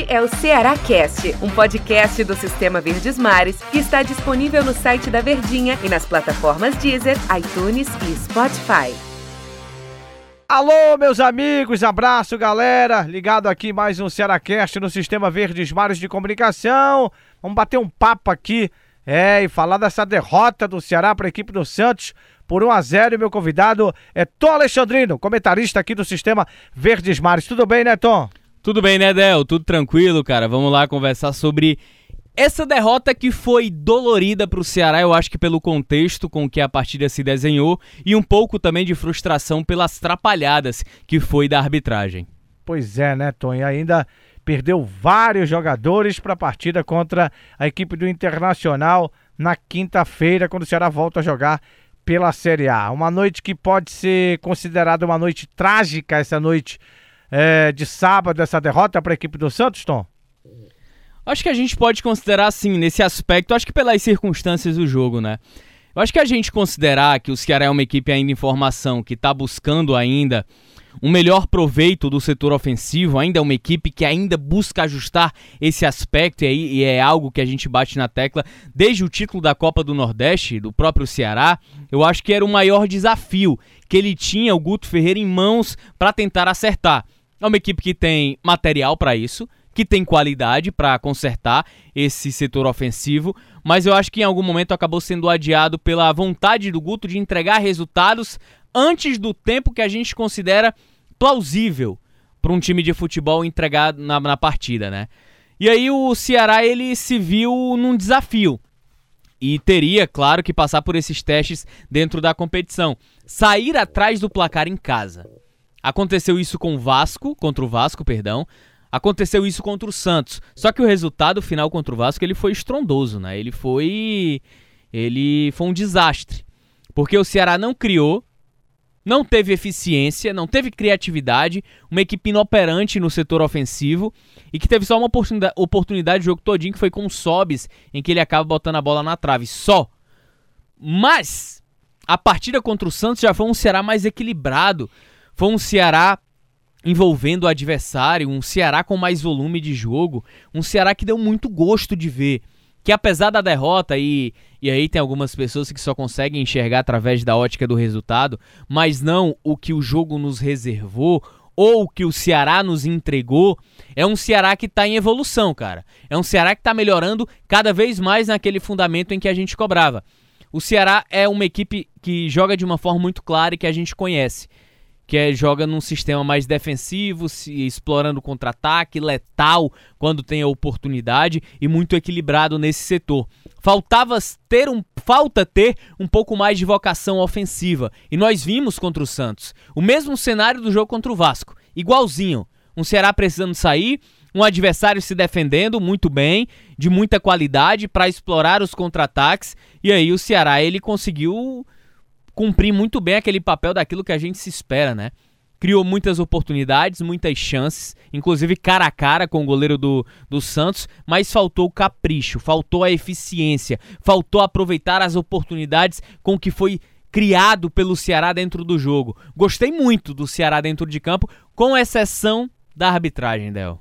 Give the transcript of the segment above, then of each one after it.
Este é o Ceará Cast, um podcast do Sistema Verdes Mares que está disponível no site da Verdinha e nas plataformas Deezer, iTunes e Spotify. Alô, meus amigos, abraço, galera. Ligado aqui mais um Cearacast no Sistema Verdes Mares de Comunicação. Vamos bater um papo aqui, é, e falar dessa derrota do Ceará para a equipe do Santos por 1 a 0 e meu convidado é Tom Alexandrino, comentarista aqui do Sistema Verdes Mares. Tudo bem, né, Tom? Tudo bem, né, Del? Tudo tranquilo, cara. Vamos lá conversar sobre essa derrota que foi dolorida para o Ceará, eu acho que pelo contexto com que a partida se desenhou e um pouco também de frustração pelas trapalhadas que foi da arbitragem. Pois é, né, Tom? E ainda perdeu vários jogadores para a partida contra a equipe do Internacional na quinta-feira, quando o Ceará volta a jogar pela Série A. Uma noite que pode ser considerada uma noite trágica, essa noite é, de sábado essa derrota para a equipe do Santos, Tom? Acho que a gente pode considerar assim, nesse aspecto, acho que pelas circunstâncias do jogo, né? Eu acho que a gente considerar que o Ceará é uma equipe ainda em formação, que está buscando ainda um melhor proveito do setor ofensivo, ainda é uma equipe que ainda busca ajustar esse aspecto, e é algo que a gente bate na tecla desde o título da Copa do Nordeste, do próprio Ceará. Eu acho que era o maior desafio que ele tinha, o Guto Ferreira, em mãos para tentar acertar. É uma equipe que tem material para isso, que tem qualidade para consertar esse setor ofensivo, mas eu acho que em algum momento acabou sendo adiado pela vontade do Guto de entregar resultados antes do tempo que a gente considera plausível para um time de futebol entregar na, na partida, né? E aí o Ceará ele se viu num desafio e teria, claro, que passar por esses testes dentro da competição. Sair atrás do placar em casa. Aconteceu isso com o Vasco, contra o Vasco, perdão. Aconteceu isso contra o Santos. Só que o resultado final contra o Vasco ele foi estrondoso, né? Ele foi ele foi um desastre. Porque o Ceará não criou, não teve eficiência, não teve criatividade, uma equipe inoperante no setor ofensivo e que teve só uma oportunidade, oportunidade de jogo todinho que foi com o Sobis, em que ele acaba botando a bola na trave, só. Mas a partida contra o Santos já foi um Ceará mais equilibrado, foi um Ceará envolvendo o adversário, um Ceará com mais volume de jogo, um Ceará que deu muito gosto de ver. Que apesar da derrota, e, e aí tem algumas pessoas que só conseguem enxergar através da ótica do resultado, mas não o que o jogo nos reservou, ou o que o Ceará nos entregou, é um Ceará que está em evolução, cara. É um Ceará que está melhorando cada vez mais naquele fundamento em que a gente cobrava. O Ceará é uma equipe que joga de uma forma muito clara e que a gente conhece que é, joga num sistema mais defensivo, se, explorando contra-ataque, letal quando tem a oportunidade e muito equilibrado nesse setor. Faltava ter um, falta ter um pouco mais de vocação ofensiva e nós vimos contra o Santos o mesmo cenário do jogo contra o Vasco, igualzinho. Um Ceará precisando sair, um adversário se defendendo muito bem, de muita qualidade para explorar os contra-ataques e aí o Ceará ele conseguiu cumprir muito bem aquele papel daquilo que a gente se espera, né? Criou muitas oportunidades, muitas chances, inclusive cara a cara com o goleiro do, do Santos, mas faltou o capricho, faltou a eficiência, faltou aproveitar as oportunidades com que foi criado pelo Ceará dentro do jogo. Gostei muito do Ceará dentro de campo, com exceção da arbitragem, Del.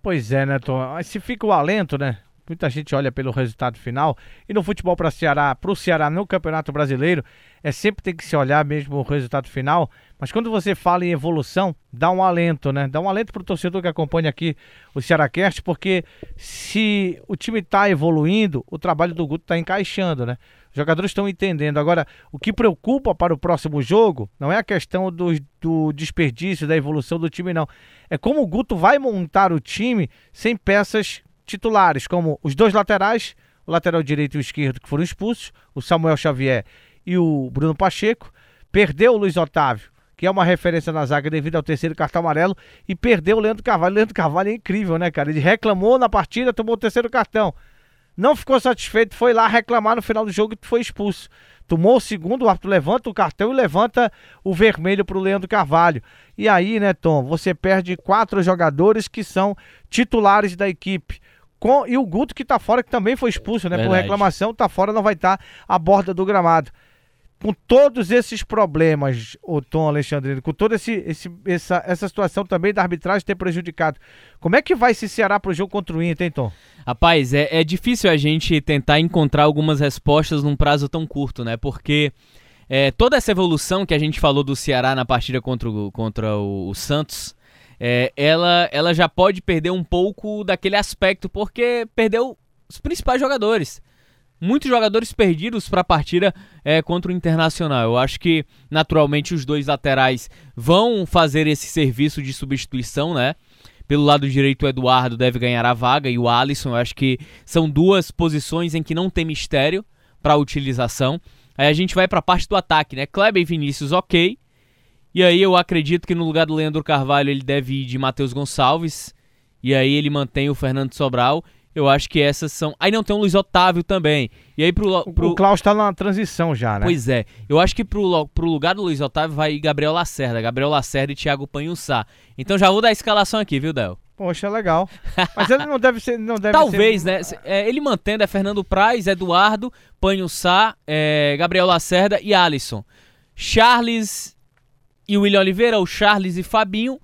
Pois é, né, Tom? Se fica o alento, né? Muita gente olha pelo resultado final. E no futebol para Ceará, para o Ceará no Campeonato Brasileiro, é sempre tem que se olhar mesmo o resultado final. Mas quando você fala em evolução, dá um alento, né? Dá um alento para o torcedor que acompanha aqui o Cearacast, porque se o time está evoluindo, o trabalho do Guto está encaixando, né? Os jogadores estão entendendo. Agora, o que preocupa para o próximo jogo não é a questão do, do desperdício, da evolução do time, não. É como o Guto vai montar o time sem peças titulares, como os dois laterais, o lateral direito e o esquerdo que foram expulsos, o Samuel Xavier e o Bruno Pacheco. Perdeu o Luiz Otávio, que é uma referência na zaga devido ao terceiro cartão amarelo, e perdeu o Leandro Carvalho. O Leandro Carvalho é incrível, né, cara? Ele reclamou na partida, tomou o terceiro cartão. Não ficou satisfeito, foi lá reclamar no final do jogo e foi expulso. Tomou o segundo, o árbitro levanta o cartão e levanta o vermelho para o Leandro Carvalho. E aí, né, Tom, você perde quatro jogadores que são titulares da equipe. Com, e o Guto que tá fora, que também foi expulso, né? Verdade. Por reclamação, tá fora, não vai estar tá à borda do gramado. com todos esses problemas, o Tom Alexandre, com toda esse, esse, essa, essa situação também da arbitragem ter prejudicado, como é que vai se Ceará para o jogo contra o Inter, hein, Tom? Rapaz, é, é difícil a gente tentar encontrar algumas respostas num prazo tão curto, né? Porque é, toda essa evolução que a gente falou do Ceará na partida contra o, contra o, o Santos, é, ela, ela já pode perder um pouco daquele aspecto, porque perdeu os principais jogadores muitos jogadores perdidos para a partida é, contra o Internacional. Eu acho que, naturalmente, os dois laterais vão fazer esse serviço de substituição, né? Pelo lado direito, o Eduardo deve ganhar a vaga e o Alisson. Eu acho que são duas posições em que não tem mistério para utilização. Aí a gente vai para a parte do ataque, né? Kleber e Vinícius, ok. E aí eu acredito que no lugar do Leandro Carvalho ele deve ir de Matheus Gonçalves. E aí ele mantém o Fernando Sobral. Eu acho que essas são. Aí não tem o Luiz Otávio também. E aí pro. pro... O Klaus tá na transição já, né? Pois é. Eu acho que pro, pro lugar do Luiz Otávio vai Gabriel Lacerda. Gabriel Lacerda e Thiago Panhussá. Então já vou dar a escalação aqui, viu, Del? Poxa, legal. Mas ele não deve ser. Não deve Talvez, ser... né? É, ele mantendo é Fernando Praz, Eduardo, Panhussá, é, Gabriel Lacerda e Alisson. Charles e William Oliveira, o Charles e Fabinho.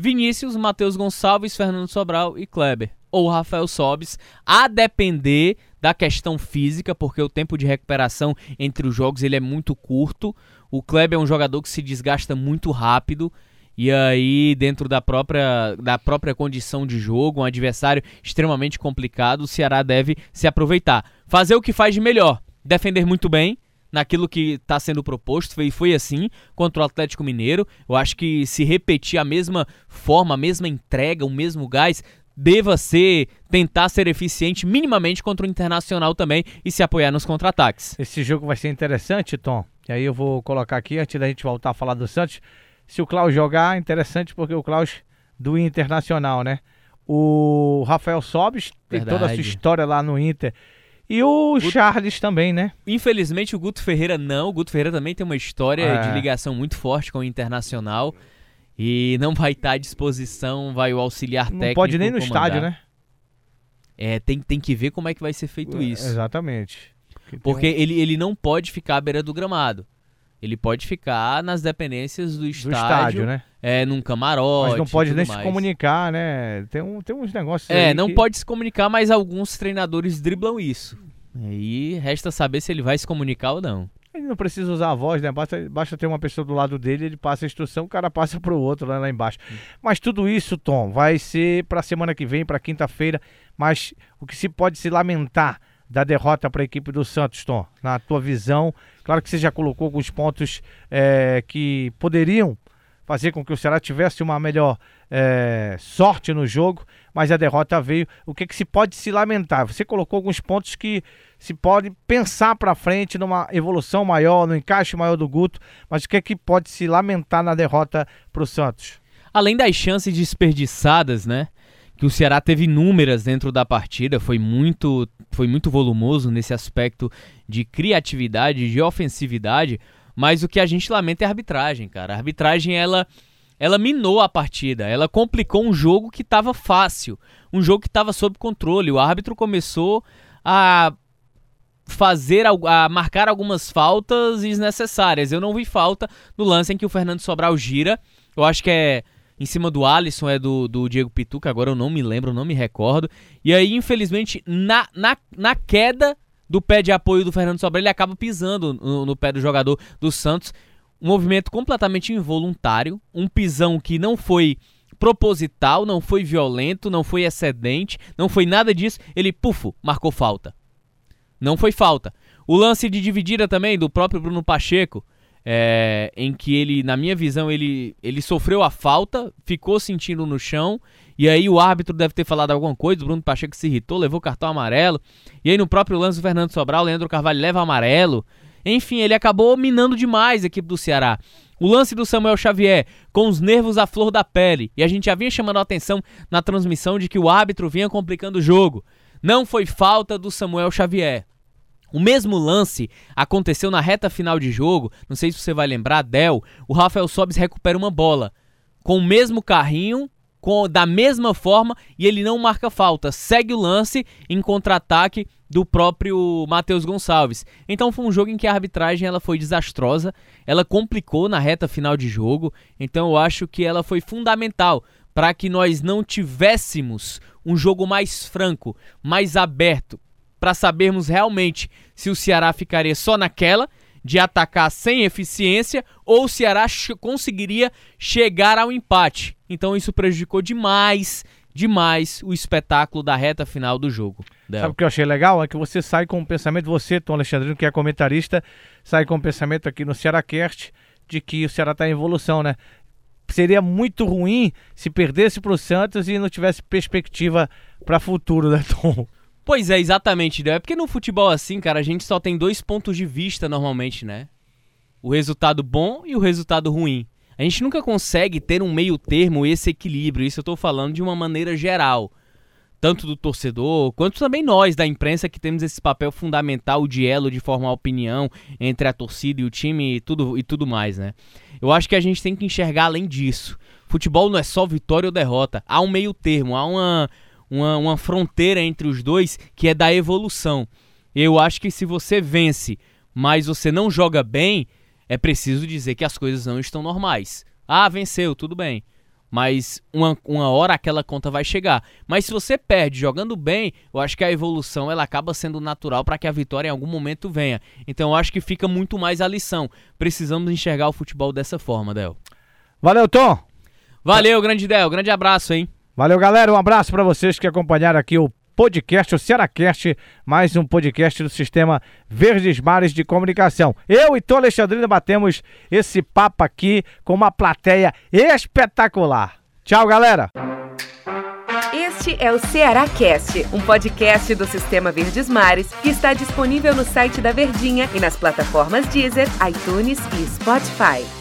Vinícius, Matheus Gonçalves, Fernando Sobral e Kleber ou Rafael Sobis, a depender da questão física, porque o tempo de recuperação entre os jogos ele é muito curto. O Kleber é um jogador que se desgasta muito rápido. E aí, dentro da própria, da própria condição de jogo, um adversário extremamente complicado, o Ceará deve se aproveitar. Fazer o que faz de melhor, defender muito bem, naquilo que está sendo proposto, e foi assim contra o Atlético Mineiro. Eu acho que se repetir a mesma forma, a mesma entrega, o mesmo gás, deva ser tentar ser eficiente minimamente contra o Internacional também e se apoiar nos contra-ataques. Esse jogo vai ser interessante, Tom. E aí eu vou colocar aqui antes da gente voltar a falar do Santos, se o Klaus jogar, interessante porque o Klaus do Internacional, né? O Rafael Sobis tem toda a sua história lá no Inter. E o Guto... Charles também, né? Infelizmente o Guto Ferreira não. O Guto Ferreira também tem uma história é. de ligação muito forte com o Internacional. E não vai estar à disposição, vai o auxiliar técnico. Não pode nem no comandar. estádio, né? É, tem, tem que ver como é que vai ser feito é, isso. Exatamente. Porque ele, ele não pode ficar à beira do gramado. Ele pode ficar nas dependências do estádio, do estádio né? É, num camarote. Mas não pode nem mais. se comunicar, né? Tem, um, tem uns negócios. É, não que... pode se comunicar, mas alguns treinadores driblam isso. E resta saber se ele vai se comunicar ou não. Ele não precisa usar a voz, né? Basta, basta ter uma pessoa do lado dele, ele passa a instrução, o cara passa para o outro lá, lá embaixo. Mas tudo isso, Tom, vai ser para semana que vem, para quinta-feira. Mas o que se pode se lamentar da derrota para a equipe do Santos, Tom, na tua visão? Claro que você já colocou alguns pontos é, que poderiam fazer com que o Ceará tivesse uma melhor é, sorte no jogo, mas a derrota veio. O que, que se pode se lamentar? Você colocou alguns pontos que se pode pensar para frente numa evolução maior, no encaixe maior do Guto, mas o que, que pode se lamentar na derrota para o Santos? Além das chances desperdiçadas, né? Que o Ceará teve inúmeras dentro da partida, foi muito, foi muito volumoso nesse aspecto de criatividade, de ofensividade. Mas o que a gente lamenta é a arbitragem, cara. A arbitragem, ela, ela minou a partida. Ela complicou um jogo que estava fácil. Um jogo que estava sob controle. O árbitro começou a fazer a marcar algumas faltas desnecessárias. Eu não vi falta no lance em que o Fernando Sobral gira. Eu acho que é em cima do Alisson, é do, do Diego Pituca, agora eu não me lembro, não me recordo. E aí, infelizmente, na, na, na queda do pé de apoio do Fernando Sobral, ele acaba pisando no, no pé do jogador do Santos. Um movimento completamente involuntário, um pisão que não foi proposital, não foi violento, não foi excedente, não foi nada disso. Ele, pufo, marcou falta. Não foi falta. O lance de dividida também do próprio Bruno Pacheco, é, em que ele, na minha visão, ele, ele sofreu a falta, ficou sentindo no chão e aí o árbitro deve ter falado alguma coisa, o Bruno Pacheco se irritou, levou cartão amarelo. E aí no próprio lance do Fernando Sobral, o Leandro Carvalho leva amarelo. Enfim, ele acabou minando demais a equipe do Ceará. O lance do Samuel Xavier, com os nervos à flor da pele. E a gente já vinha chamando a atenção na transmissão de que o árbitro vinha complicando o jogo. Não foi falta do Samuel Xavier. O mesmo lance aconteceu na reta final de jogo. Não sei se você vai lembrar, Del. O Rafael Sobis recupera uma bola com o mesmo carrinho com, da mesma forma e ele não marca falta. Segue o lance em contra-ataque do próprio Matheus Gonçalves. Então foi um jogo em que a arbitragem ela foi desastrosa, ela complicou na reta final de jogo, então eu acho que ela foi fundamental para que nós não tivéssemos um jogo mais franco, mais aberto, para sabermos realmente se o Ceará ficaria só naquela de atacar sem eficiência ou o Ceará conseguiria chegar ao empate. Então isso prejudicou demais, demais o espetáculo da reta final do jogo. Del. Sabe o que eu achei legal? É que você sai com o pensamento, você, Tom Alexandrino, que é comentarista, sai com o pensamento aqui no Cearacast de que o Ceará está em evolução, né? Seria muito ruim se perdesse para o Santos e não tivesse perspectiva para futuro, né, Tom? Pois é, exatamente. É porque no futebol assim, cara, a gente só tem dois pontos de vista normalmente, né? O resultado bom e o resultado ruim. A gente nunca consegue ter um meio termo, esse equilíbrio. Isso eu tô falando de uma maneira geral. Tanto do torcedor, quanto também nós da imprensa que temos esse papel fundamental de elo de formar opinião entre a torcida e o time e tudo, e tudo mais, né? Eu acho que a gente tem que enxergar além disso. Futebol não é só vitória ou derrota. Há um meio termo, há uma, uma, uma fronteira entre os dois que é da evolução. Eu acho que se você vence, mas você não joga bem, é preciso dizer que as coisas não estão normais. Ah, venceu, tudo bem. Mas uma, uma hora aquela conta vai chegar. Mas se você perde jogando bem, eu acho que a evolução ela acaba sendo natural para que a vitória em algum momento venha. Então eu acho que fica muito mais a lição. Precisamos enxergar o futebol dessa forma, Del. Valeu, Tom! Valeu, grande Del. Grande abraço, hein? Valeu, galera. Um abraço para vocês que acompanharam aqui o podcast, o Cearacast, mais um podcast do Sistema Verdes Mares de Comunicação. Eu e Tom Alexandrino batemos esse papo aqui com uma plateia espetacular. Tchau, galera. Este é o Cearacast, um podcast do Sistema Verdes Mares que está disponível no site da Verdinha e nas plataformas Deezer, iTunes e Spotify.